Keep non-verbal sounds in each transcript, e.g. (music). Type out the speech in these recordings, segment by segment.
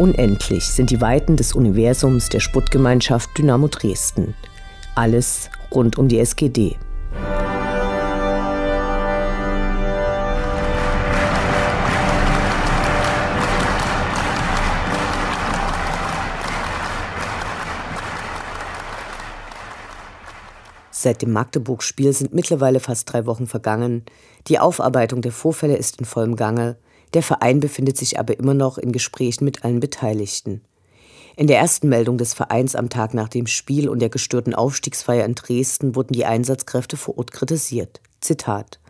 Unendlich sind die Weiten des Universums der Sputtgemeinschaft Dynamo Dresden. Alles rund um die SGD. Seit dem Magdeburg-Spiel sind mittlerweile fast drei Wochen vergangen. Die Aufarbeitung der Vorfälle ist in vollem Gange. Der Verein befindet sich aber immer noch in Gesprächen mit allen Beteiligten. In der ersten Meldung des Vereins am Tag nach dem Spiel und der gestörten Aufstiegsfeier in Dresden wurden die Einsatzkräfte vor Ort kritisiert. Zitat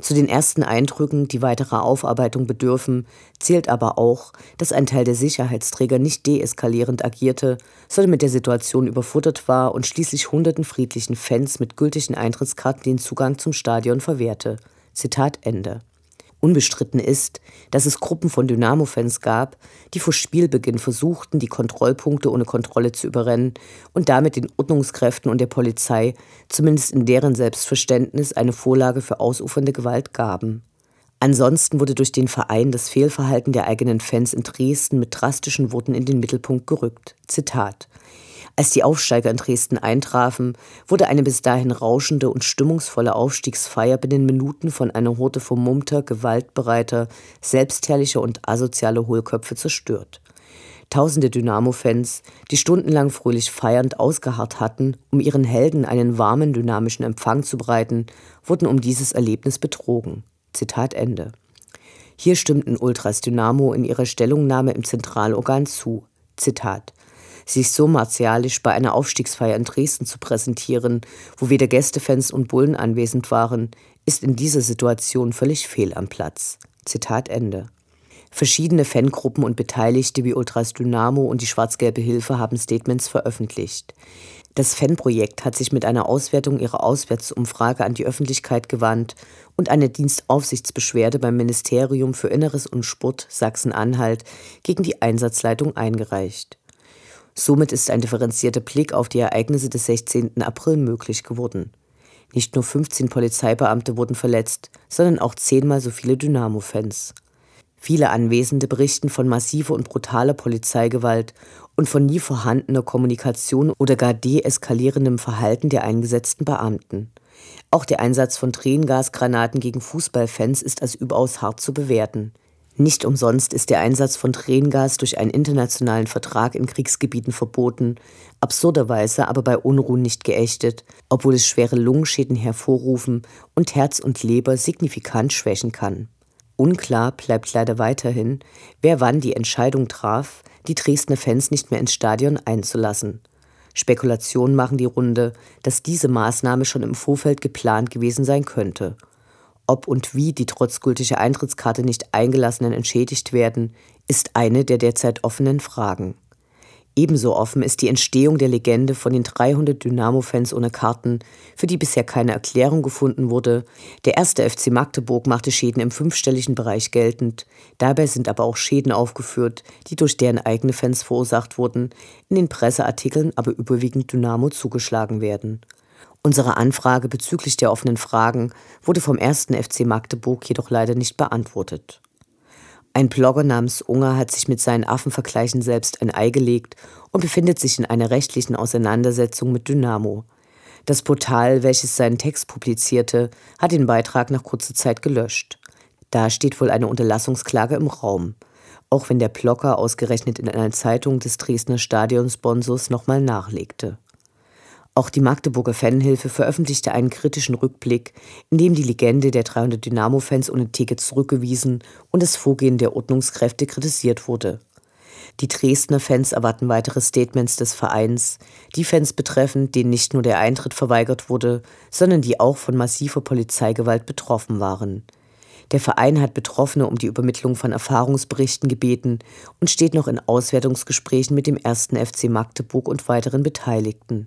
zu den ersten Eindrücken, die weiterer Aufarbeitung bedürfen, zählt aber auch, dass ein Teil der Sicherheitsträger nicht deeskalierend agierte, sondern mit der Situation überfuttert war und schließlich hunderten friedlichen Fans mit gültigen Eintrittskarten den Zugang zum Stadion verwehrte. Zitat Ende. Unbestritten ist, dass es Gruppen von Dynamo-Fans gab, die vor Spielbeginn versuchten, die Kontrollpunkte ohne Kontrolle zu überrennen und damit den Ordnungskräften und der Polizei, zumindest in deren Selbstverständnis, eine Vorlage für ausufernde Gewalt gaben. Ansonsten wurde durch den Verein das Fehlverhalten der eigenen Fans in Dresden mit drastischen Worten in den Mittelpunkt gerückt. Zitat als die Aufsteiger in Dresden eintrafen, wurde eine bis dahin rauschende und stimmungsvolle Aufstiegsfeier binnen Minuten von einer Horde vermummter, gewaltbereiter, selbstherrlicher und asozialer Hohlköpfe zerstört. Tausende Dynamo-Fans, die stundenlang fröhlich feiernd ausgeharrt hatten, um ihren Helden einen warmen, dynamischen Empfang zu bereiten, wurden um dieses Erlebnis betrogen. Zitat Ende. Hier stimmten Ultras Dynamo in ihrer Stellungnahme im Zentralorgan zu. Zitat sich so martialisch bei einer Aufstiegsfeier in Dresden zu präsentieren, wo weder Gästefans und Bullen anwesend waren, ist in dieser Situation völlig fehl am Platz. Zitat Ende. Verschiedene Fangruppen und Beteiligte wie Ultras Dynamo und die Schwarz-Gelbe Hilfe haben Statements veröffentlicht. Das Fanprojekt hat sich mit einer Auswertung ihrer Auswärtsumfrage an die Öffentlichkeit gewandt und eine Dienstaufsichtsbeschwerde beim Ministerium für Inneres und Sport Sachsen-Anhalt gegen die Einsatzleitung eingereicht. Somit ist ein differenzierter Blick auf die Ereignisse des 16. April möglich geworden. Nicht nur 15 Polizeibeamte wurden verletzt, sondern auch zehnmal so viele Dynamo-Fans. Viele Anwesende berichten von massiver und brutaler Polizeigewalt und von nie vorhandener Kommunikation oder gar deeskalierendem Verhalten der eingesetzten Beamten. Auch der Einsatz von Tränengasgranaten gegen Fußballfans ist als überaus hart zu bewerten. Nicht umsonst ist der Einsatz von Tränengas durch einen internationalen Vertrag in Kriegsgebieten verboten, absurderweise aber bei Unruhen nicht geächtet, obwohl es schwere Lungenschäden hervorrufen und Herz und Leber signifikant schwächen kann. Unklar bleibt leider weiterhin, wer wann die Entscheidung traf, die Dresdner Fans nicht mehr ins Stadion einzulassen. Spekulationen machen die Runde, dass diese Maßnahme schon im Vorfeld geplant gewesen sein könnte – ob und wie die trotz gültiger Eintrittskarte nicht eingelassenen entschädigt werden, ist eine der derzeit offenen Fragen. Ebenso offen ist die Entstehung der Legende von den 300 Dynamo-Fans ohne Karten, für die bisher keine Erklärung gefunden wurde. Der erste FC Magdeburg machte Schäden im fünfstelligen Bereich geltend. Dabei sind aber auch Schäden aufgeführt, die durch deren eigene Fans verursacht wurden, in den Presseartikeln aber überwiegend Dynamo zugeschlagen werden. Unsere Anfrage bezüglich der offenen Fragen wurde vom ersten FC Magdeburg jedoch leider nicht beantwortet. Ein Blogger namens Unger hat sich mit seinen Affenvergleichen selbst ein Ei gelegt und befindet sich in einer rechtlichen Auseinandersetzung mit Dynamo. Das Portal, welches seinen Text publizierte, hat den Beitrag nach kurzer Zeit gelöscht. Da steht wohl eine Unterlassungsklage im Raum, auch wenn der Blogger ausgerechnet in einer Zeitung des Dresdner Stadionsponsors nochmal nachlegte. Auch die Magdeburger Fanhilfe veröffentlichte einen kritischen Rückblick, in dem die Legende der 300 Dynamo-Fans ohne Tickets zurückgewiesen und das Vorgehen der Ordnungskräfte kritisiert wurde. Die Dresdner Fans erwarten weitere Statements des Vereins, die Fans betreffen, denen nicht nur der Eintritt verweigert wurde, sondern die auch von massiver Polizeigewalt betroffen waren. Der Verein hat Betroffene um die Übermittlung von Erfahrungsberichten gebeten und steht noch in Auswertungsgesprächen mit dem ersten FC Magdeburg und weiteren Beteiligten.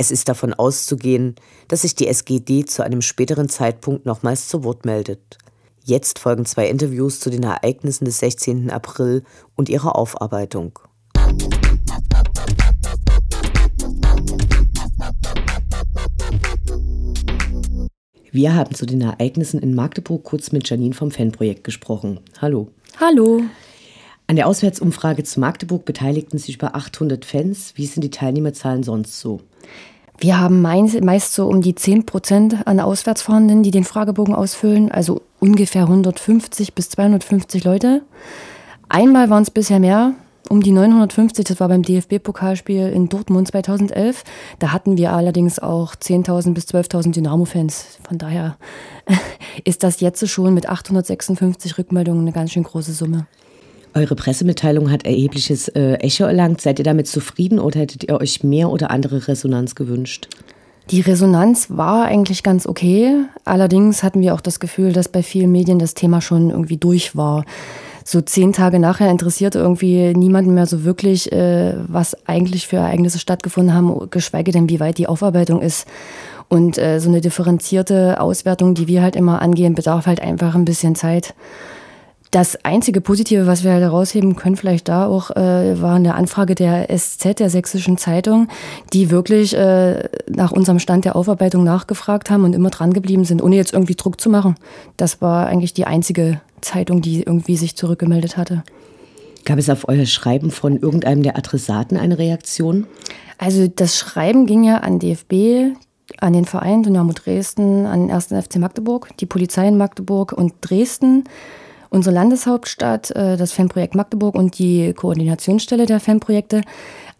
Es ist davon auszugehen, dass sich die SGD zu einem späteren Zeitpunkt nochmals zu Wort meldet. Jetzt folgen zwei Interviews zu den Ereignissen des 16. April und ihrer Aufarbeitung. Wir haben zu den Ereignissen in Magdeburg kurz mit Janine vom Fanprojekt gesprochen. Hallo. Hallo. An der Auswärtsumfrage zu Magdeburg beteiligten sich über 800 Fans. Wie sind die Teilnehmerzahlen sonst so? Wir haben meist so um die 10 Prozent an Auswärtsfahrenden, die den Fragebogen ausfüllen, also ungefähr 150 bis 250 Leute. Einmal waren es bisher mehr, um die 950, das war beim DFB-Pokalspiel in Dortmund 2011. Da hatten wir allerdings auch 10.000 bis 12.000 Dynamo-Fans. Von daher (laughs) ist das jetzt schon mit 856 Rückmeldungen eine ganz schön große Summe. Eure Pressemitteilung hat erhebliches äh, Echo erlangt. Seid ihr damit zufrieden oder hättet ihr euch mehr oder andere Resonanz gewünscht? Die Resonanz war eigentlich ganz okay. Allerdings hatten wir auch das Gefühl, dass bei vielen Medien das Thema schon irgendwie durch war. So zehn Tage nachher interessierte irgendwie niemanden mehr so wirklich, äh, was eigentlich für Ereignisse stattgefunden haben, geschweige denn, wie weit die Aufarbeitung ist. Und äh, so eine differenzierte Auswertung, die wir halt immer angehen, bedarf halt einfach ein bisschen Zeit. Das einzige Positive, was wir halt herausheben können, vielleicht da auch, äh, war eine Anfrage der SZ, der Sächsischen Zeitung, die wirklich äh, nach unserem Stand der Aufarbeitung nachgefragt haben und immer dran geblieben sind, ohne jetzt irgendwie Druck zu machen. Das war eigentlich die einzige Zeitung, die irgendwie sich zurückgemeldet hatte. Gab es auf euer Schreiben von irgendeinem der Adressaten eine Reaktion? Also das Schreiben ging ja an DFB, an den Verein Dynamo Dresden, an den 1. FC Magdeburg, die Polizei in Magdeburg und Dresden unsere Landeshauptstadt, äh, das Fanprojekt Magdeburg und die Koordinationsstelle der Fanprojekte.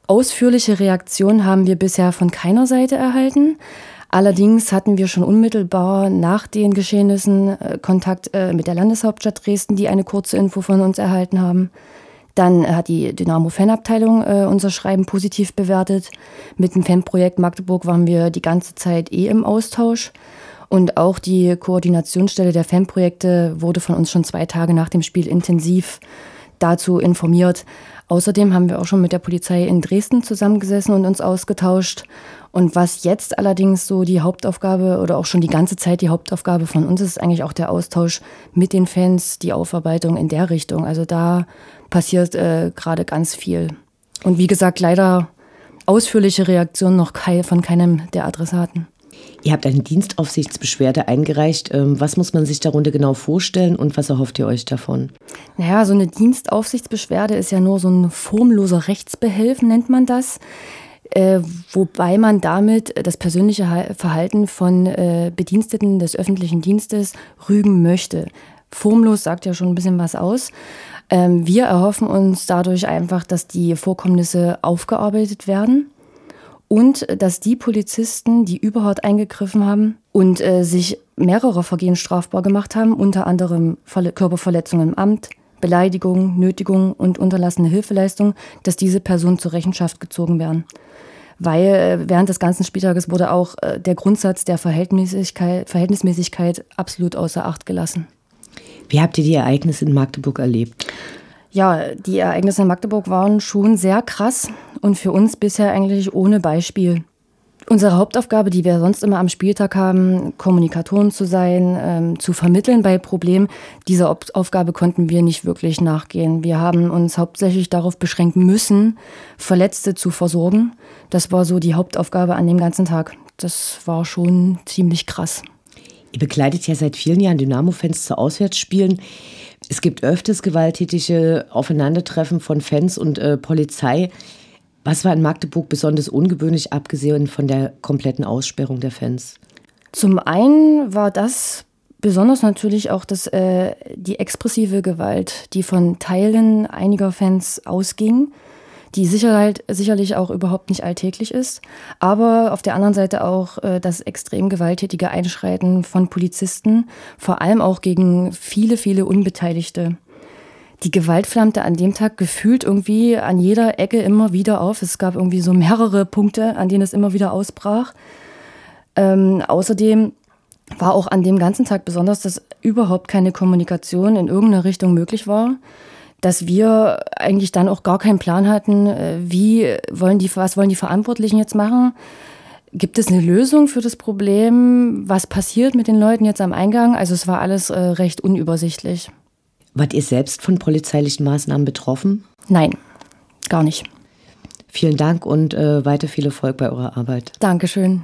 Ausführliche Reaktionen haben wir bisher von keiner Seite erhalten. Allerdings hatten wir schon unmittelbar nach den Geschehnissen äh, Kontakt äh, mit der Landeshauptstadt Dresden, die eine kurze Info von uns erhalten haben. Dann hat die Dynamo-Fanabteilung unser Schreiben positiv bewertet. Mit dem Fanprojekt Magdeburg waren wir die ganze Zeit eh im Austausch. Und auch die Koordinationsstelle der Fanprojekte wurde von uns schon zwei Tage nach dem Spiel intensiv dazu informiert. Außerdem haben wir auch schon mit der Polizei in Dresden zusammengesessen und uns ausgetauscht. Und was jetzt allerdings so die Hauptaufgabe oder auch schon die ganze Zeit die Hauptaufgabe von uns ist, ist eigentlich auch der Austausch mit den Fans, die Aufarbeitung in der Richtung. Also da passiert äh, gerade ganz viel. Und wie gesagt, leider ausführliche Reaktionen noch von keinem der Adressaten. Ihr habt eine Dienstaufsichtsbeschwerde eingereicht. Ähm, was muss man sich darunter genau vorstellen und was erhofft ihr euch davon? Naja, so eine Dienstaufsichtsbeschwerde ist ja nur so ein formloser Rechtsbehelfen, nennt man das. Äh, wobei man damit das persönliche Verhalten von äh, Bediensteten des öffentlichen Dienstes rügen möchte. Formlos sagt ja schon ein bisschen was aus. Ähm, wir erhoffen uns dadurch einfach, dass die Vorkommnisse aufgearbeitet werden und dass die Polizisten, die überhaupt eingegriffen haben und äh, sich mehrere Vergehen strafbar gemacht haben, unter anderem Verle Körperverletzungen im Amt, Beleidigung, Nötigung und unterlassene Hilfeleistung, dass diese Personen zur Rechenschaft gezogen werden. Weil äh, während des ganzen Spieltages wurde auch äh, der Grundsatz der Verhältnismäßigkeit, Verhältnismäßigkeit absolut außer Acht gelassen. Wie habt ihr die Ereignisse in Magdeburg erlebt? Ja, die Ereignisse in Magdeburg waren schon sehr krass und für uns bisher eigentlich ohne Beispiel. Unsere Hauptaufgabe, die wir sonst immer am Spieltag haben, Kommunikatoren zu sein, ähm, zu vermitteln bei Problemen, dieser Aufgabe konnten wir nicht wirklich nachgehen. Wir haben uns hauptsächlich darauf beschränken müssen, Verletzte zu versorgen. Das war so die Hauptaufgabe an dem ganzen Tag. Das war schon ziemlich krass. Ihr begleitet ja seit vielen Jahren Dynamo-Fans zu Auswärtsspielen. Es gibt öfters gewalttätige Aufeinandertreffen von Fans und äh, Polizei. Was war in Magdeburg besonders ungewöhnlich, abgesehen von der kompletten Aussperrung der Fans? Zum einen war das besonders natürlich auch das, äh, die expressive Gewalt, die von Teilen einiger Fans ausging die Sicherheit sicherlich auch überhaupt nicht alltäglich ist, aber auf der anderen Seite auch äh, das extrem gewalttätige Einschreiten von Polizisten, vor allem auch gegen viele, viele Unbeteiligte. Die Gewalt flammte an dem Tag gefühlt irgendwie an jeder Ecke immer wieder auf. Es gab irgendwie so mehrere Punkte, an denen es immer wieder ausbrach. Ähm, außerdem war auch an dem ganzen Tag besonders, dass überhaupt keine Kommunikation in irgendeiner Richtung möglich war dass wir eigentlich dann auch gar keinen Plan hatten, äh, wie wollen die, was wollen die Verantwortlichen jetzt machen? Gibt es eine Lösung für das Problem? Was passiert mit den Leuten jetzt am Eingang? Also es war alles äh, recht unübersichtlich. Wart ihr selbst von polizeilichen Maßnahmen betroffen? Nein, gar nicht. Vielen Dank und äh, weiter viel Erfolg bei eurer Arbeit. Dankeschön.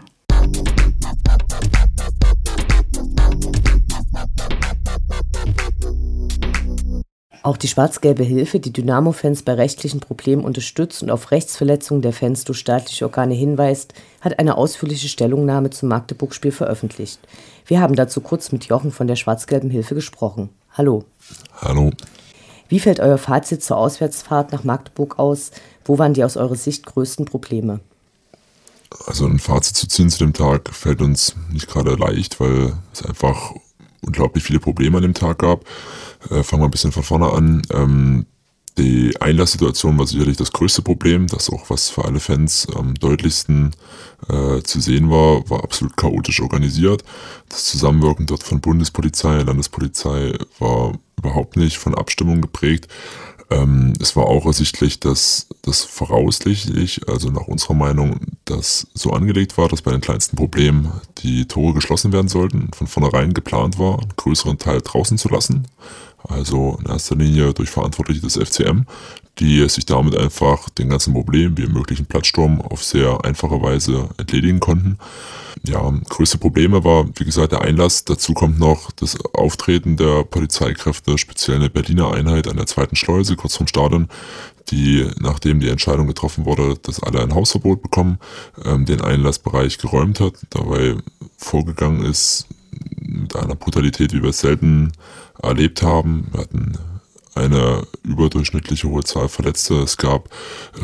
Auch die schwarz-gelbe Hilfe, die Dynamo-Fans bei rechtlichen Problemen unterstützt und auf Rechtsverletzungen der Fans durch staatliche Organe hinweist, hat eine ausführliche Stellungnahme zum Magdeburg-Spiel veröffentlicht. Wir haben dazu kurz mit Jochen von der schwarz-gelben Hilfe gesprochen. Hallo. Hallo. Wie fällt euer Fazit zur Auswärtsfahrt nach Magdeburg aus? Wo waren die aus eurer Sicht größten Probleme? Also ein Fazit zu ziehen zu dem Tag fällt uns nicht gerade leicht, weil es einfach unglaublich viele Probleme an dem Tag gab. Äh, fangen wir ein bisschen von vorne an. Ähm, die Einlasssituation war sicherlich das größte Problem, das auch was für alle Fans am deutlichsten äh, zu sehen war, war absolut chaotisch organisiert. Das Zusammenwirken dort von Bundespolizei, Landespolizei war überhaupt nicht von Abstimmung geprägt. Ähm, es war auch ersichtlich, dass das voraussichtlich, also nach unserer Meinung, das so angelegt war, dass bei den kleinsten Problemen die Tore geschlossen werden sollten von vornherein geplant war, einen größeren Teil draußen zu lassen. Also in erster Linie durch Verantwortliche des FCM, die sich damit einfach den ganzen Problemen wie im möglichen Platzsturm auf sehr einfache Weise entledigen konnten. Ja, größte Probleme war, wie gesagt, der Einlass. Dazu kommt noch das Auftreten der Polizeikräfte, speziell eine Berliner Einheit an der zweiten Schleuse, kurz vom Stadion, die, nachdem die Entscheidung getroffen wurde, dass alle ein Hausverbot bekommen, ähm, den Einlassbereich geräumt hat, dabei vorgegangen ist mit einer Brutalität, wie wir es selten erlebt haben. Wir hatten eine überdurchschnittliche hohe Zahl Verletzte. Es gab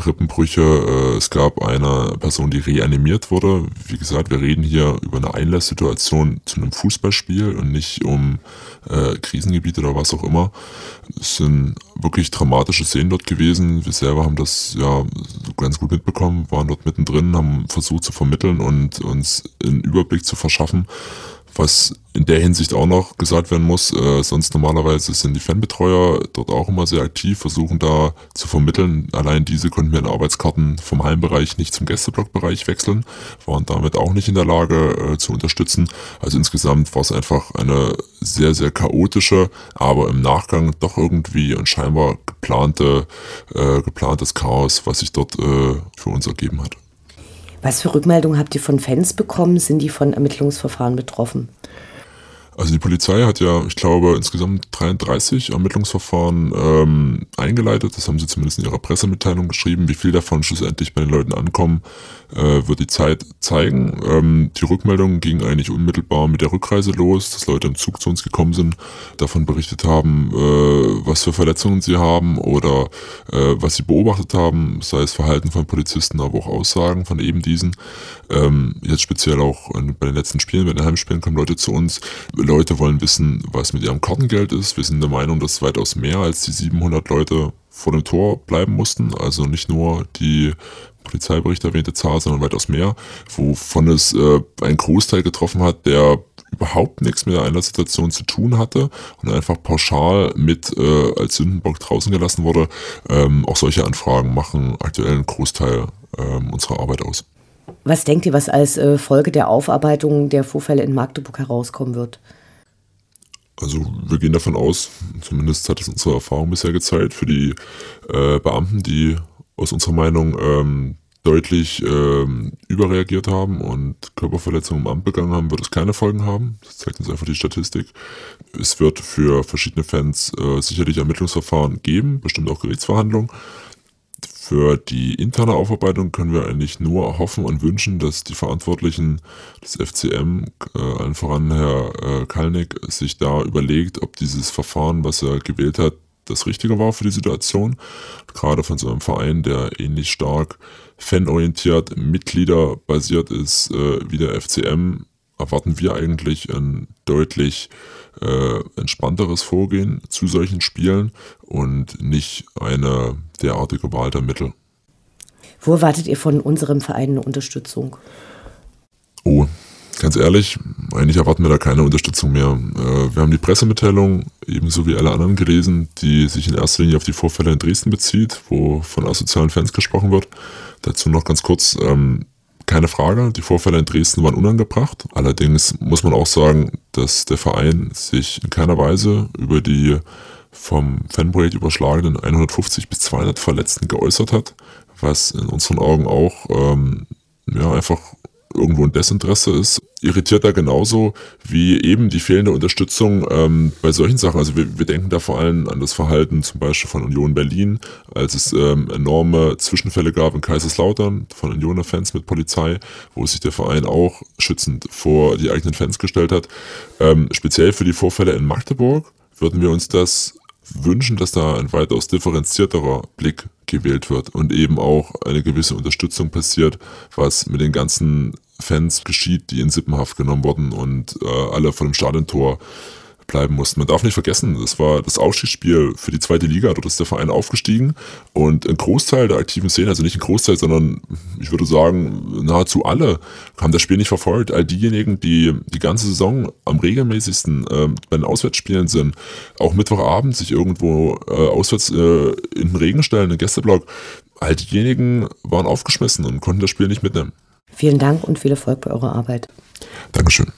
Rippenbrüche, äh, es gab eine Person, die reanimiert wurde. Wie gesagt, wir reden hier über eine Einlasssituation zu einem Fußballspiel und nicht um äh, Krisengebiete oder was auch immer. Es sind wirklich dramatische Szenen dort gewesen. Wir selber haben das ja ganz gut mitbekommen, waren dort mittendrin, haben versucht zu vermitteln und uns einen Überblick zu verschaffen was in der Hinsicht auch noch gesagt werden muss, äh, sonst normalerweise sind die Fanbetreuer dort auch immer sehr aktiv, versuchen da zu vermitteln. Allein diese konnten wir in Arbeitskarten vom Heimbereich nicht zum Gästeblockbereich wechseln, waren damit auch nicht in der Lage äh, zu unterstützen. Also insgesamt war es einfach eine sehr, sehr chaotische, aber im Nachgang doch irgendwie und scheinbar geplante, äh, geplantes Chaos, was sich dort äh, für uns ergeben hat. Was für Rückmeldungen habt ihr von Fans bekommen? Sind die von Ermittlungsverfahren betroffen? Also die Polizei hat ja, ich glaube, insgesamt 33 Ermittlungsverfahren ähm, eingeleitet. Das haben sie zumindest in ihrer Pressemitteilung geschrieben. Wie viel davon schlussendlich bei den Leuten ankommen, äh, wird die Zeit zeigen. Ähm, die Rückmeldungen gingen eigentlich unmittelbar mit der Rückreise los, dass Leute im Zug zu uns gekommen sind, davon berichtet haben, äh, was für Verletzungen sie haben oder äh, was sie beobachtet haben, sei es Verhalten von Polizisten, aber auch Aussagen von eben diesen. Ähm, jetzt speziell auch bei den letzten Spielen, bei den Heimspielen kommen Leute zu uns Leute wollen wissen, was mit ihrem Kartengeld ist. Wir sind der Meinung, dass weitaus mehr als die 700 Leute vor dem Tor bleiben mussten. Also nicht nur die Polizeibericht erwähnte Zahl, sondern weitaus mehr, wovon es äh, einen Großteil getroffen hat, der überhaupt nichts mit der Einlasssituation zu tun hatte und einfach pauschal mit äh, als Sündenbock draußen gelassen wurde. Ähm, auch solche Anfragen machen aktuell einen Großteil ähm, unserer Arbeit aus. Was denkt ihr, was als äh, Folge der Aufarbeitung der Vorfälle in Magdeburg herauskommen wird? Also wir gehen davon aus, zumindest hat es unsere Erfahrung bisher gezeigt, für die äh, Beamten, die aus unserer Meinung ähm, deutlich ähm, überreagiert haben und Körperverletzungen im Amt begangen haben, wird es keine Folgen haben. Das zeigt uns einfach die Statistik. Es wird für verschiedene Fans äh, sicherlich Ermittlungsverfahren geben, bestimmt auch Gerichtsverhandlungen. Für die interne Aufarbeitung können wir eigentlich nur hoffen und wünschen, dass die Verantwortlichen des FCM, äh, allen voran Herr äh, Kalnick, sich da überlegt, ob dieses Verfahren, was er gewählt hat, das Richtige war für die Situation. Gerade von so einem Verein, der ähnlich stark fanorientiert, Mitgliederbasiert ist äh, wie der FCM, erwarten wir eigentlich ein deutlich äh, entspannteres Vorgehen zu solchen Spielen und nicht eine derartige Wahl der Mittel. Wo erwartet ihr von unserem Verein eine Unterstützung? Oh, ganz ehrlich, eigentlich erwarten wir da keine Unterstützung mehr. Äh, wir haben die Pressemitteilung ebenso wie alle anderen gelesen, die sich in erster Linie auf die Vorfälle in Dresden bezieht, wo von asozialen Fans gesprochen wird. Dazu noch ganz kurz, ähm, keine Frage, die Vorfälle in Dresden waren unangebracht. Allerdings muss man auch sagen, dass der Verein sich in keiner Weise über die vom Fanprojekt überschlagenen 150 bis 200 Verletzten geäußert hat, was in unseren Augen auch ähm, ja, einfach irgendwo ein Desinteresse ist. Irritiert da genauso wie eben die fehlende Unterstützung ähm, bei solchen Sachen. Also wir, wir, denken da vor allem an das Verhalten zum Beispiel von Union Berlin, als es ähm, enorme Zwischenfälle gab in Kaiserslautern von Unioner Fans mit Polizei, wo sich der Verein auch schützend vor die eigenen Fans gestellt hat. Ähm, speziell für die Vorfälle in Magdeburg würden wir uns das wünschen, dass da ein weitaus differenzierterer Blick gewählt wird und eben auch eine gewisse Unterstützung passiert, was mit den ganzen Fans geschieht, die in Sippenhaft genommen wurden und äh, alle vor dem Stadiontor bleiben mussten. Man darf nicht vergessen, das war das Aufstiegsspiel für die zweite Liga. Dort ist der Verein aufgestiegen und ein Großteil der aktiven Szene, also nicht ein Großteil, sondern ich würde sagen, nahezu alle haben das Spiel nicht verfolgt. All diejenigen, die die ganze Saison am regelmäßigsten äh, bei den Auswärtsspielen sind, auch Mittwochabend sich irgendwo äh, auswärts äh, in den Regen stellen, in den Gästeblock, all diejenigen waren aufgeschmissen und konnten das Spiel nicht mitnehmen. Vielen Dank und viel Erfolg bei eurer Arbeit. Dankeschön.